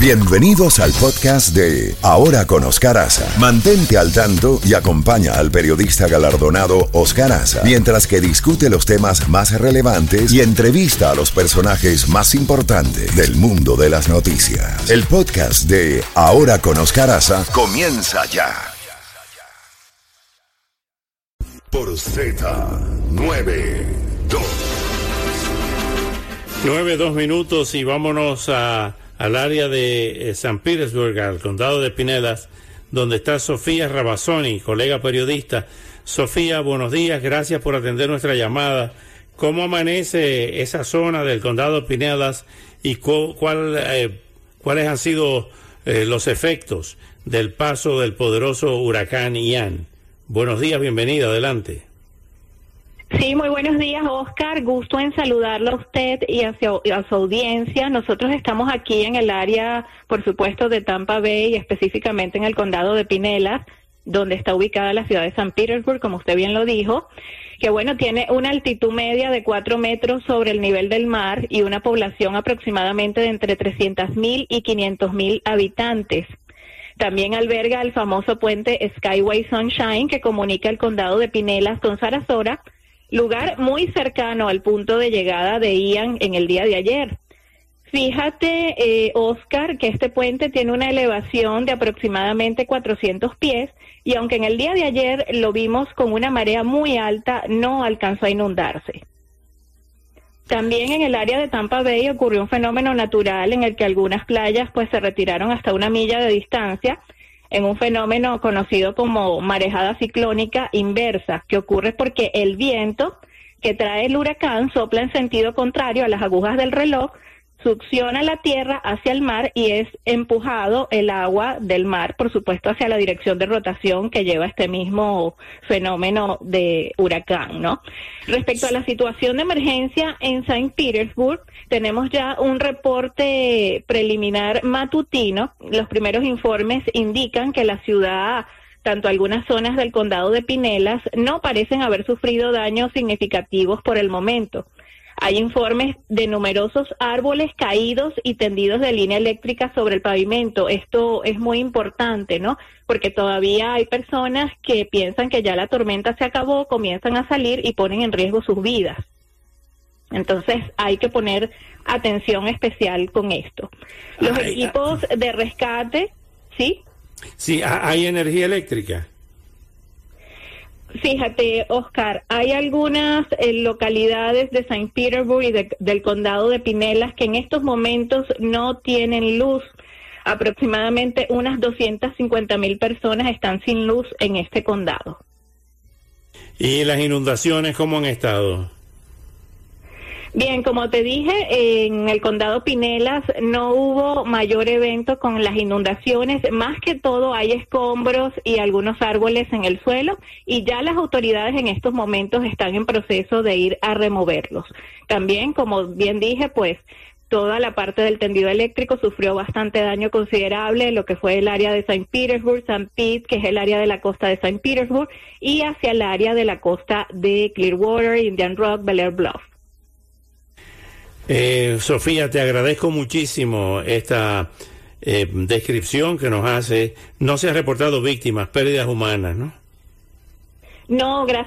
Bienvenidos al podcast de Ahora con Oscar. Mantente al tanto y acompaña al periodista galardonado Oscar Aza mientras que discute los temas más relevantes y entrevista a los personajes más importantes del mundo de las noticias. El podcast de Ahora con Oscar comienza ya. Por Z92. 9, 2 minutos y vámonos a al área de eh, San Petersburg, al condado de Pinelas, donde está Sofía Rabasoni, colega periodista. Sofía, buenos días, gracias por atender nuestra llamada. ¿Cómo amanece esa zona del condado de Pinelas y cuál, eh, cuáles han sido eh, los efectos del paso del poderoso huracán Ian? Buenos días, bienvenida, adelante. Sí, muy buenos días, Oscar. Gusto en saludarlo a usted y a su, audiencia. Nosotros estamos aquí en el área, por supuesto, de Tampa Bay, específicamente en el condado de Pinelas, donde está ubicada la ciudad de San Petersburg, como usted bien lo dijo, que bueno, tiene una altitud media de cuatro metros sobre el nivel del mar y una población aproximadamente de entre 300 mil y 500 mil habitantes. También alberga el famoso puente Skyway Sunshine que comunica el condado de Pinelas con Sarasota lugar muy cercano al punto de llegada de Ian en el día de ayer. Fíjate, eh, Oscar, que este puente tiene una elevación de aproximadamente 400 pies y aunque en el día de ayer lo vimos con una marea muy alta, no alcanzó a inundarse. También en el área de Tampa Bay ocurrió un fenómeno natural en el que algunas playas pues se retiraron hasta una milla de distancia en un fenómeno conocido como marejada ciclónica inversa, que ocurre porque el viento que trae el huracán sopla en sentido contrario a las agujas del reloj, succiona la tierra hacia el mar y es empujado el agua del mar, por supuesto, hacia la dirección de rotación que lleva este mismo fenómeno de huracán, ¿no? Respecto a la situación de emergencia en Saint Petersburg, tenemos ya un reporte preliminar matutino. Los primeros informes indican que la ciudad tanto algunas zonas del condado de Pinelas no parecen haber sufrido daños significativos por el momento. Hay informes de numerosos árboles caídos y tendidos de línea eléctrica sobre el pavimento. Esto es muy importante, ¿no? Porque todavía hay personas que piensan que ya la tormenta se acabó, comienzan a salir y ponen en riesgo sus vidas. Entonces hay que poner atención especial con esto. Los equipos de rescate, ¿sí? Sí, hay energía eléctrica. Fíjate, Oscar, hay algunas eh, localidades de Saint Petersburg y del condado de Pinelas que en estos momentos no tienen luz. Aproximadamente unas 250 mil personas están sin luz en este condado. ¿Y las inundaciones cómo han estado? Bien, como te dije, en el condado Pinelas no hubo mayor evento con las inundaciones. Más que todo hay escombros y algunos árboles en el suelo y ya las autoridades en estos momentos están en proceso de ir a removerlos. También, como bien dije, pues toda la parte del tendido eléctrico sufrió bastante daño considerable, lo que fue el área de Saint Petersburg, St. Pete, que es el área de la costa de Saint Petersburg, y hacia el área de la costa de Clearwater, Indian Rock, Bel Air Bluff. Eh, Sofía, te agradezco muchísimo esta eh, descripción que nos hace. No se han reportado víctimas, pérdidas humanas, ¿no? No, gracias.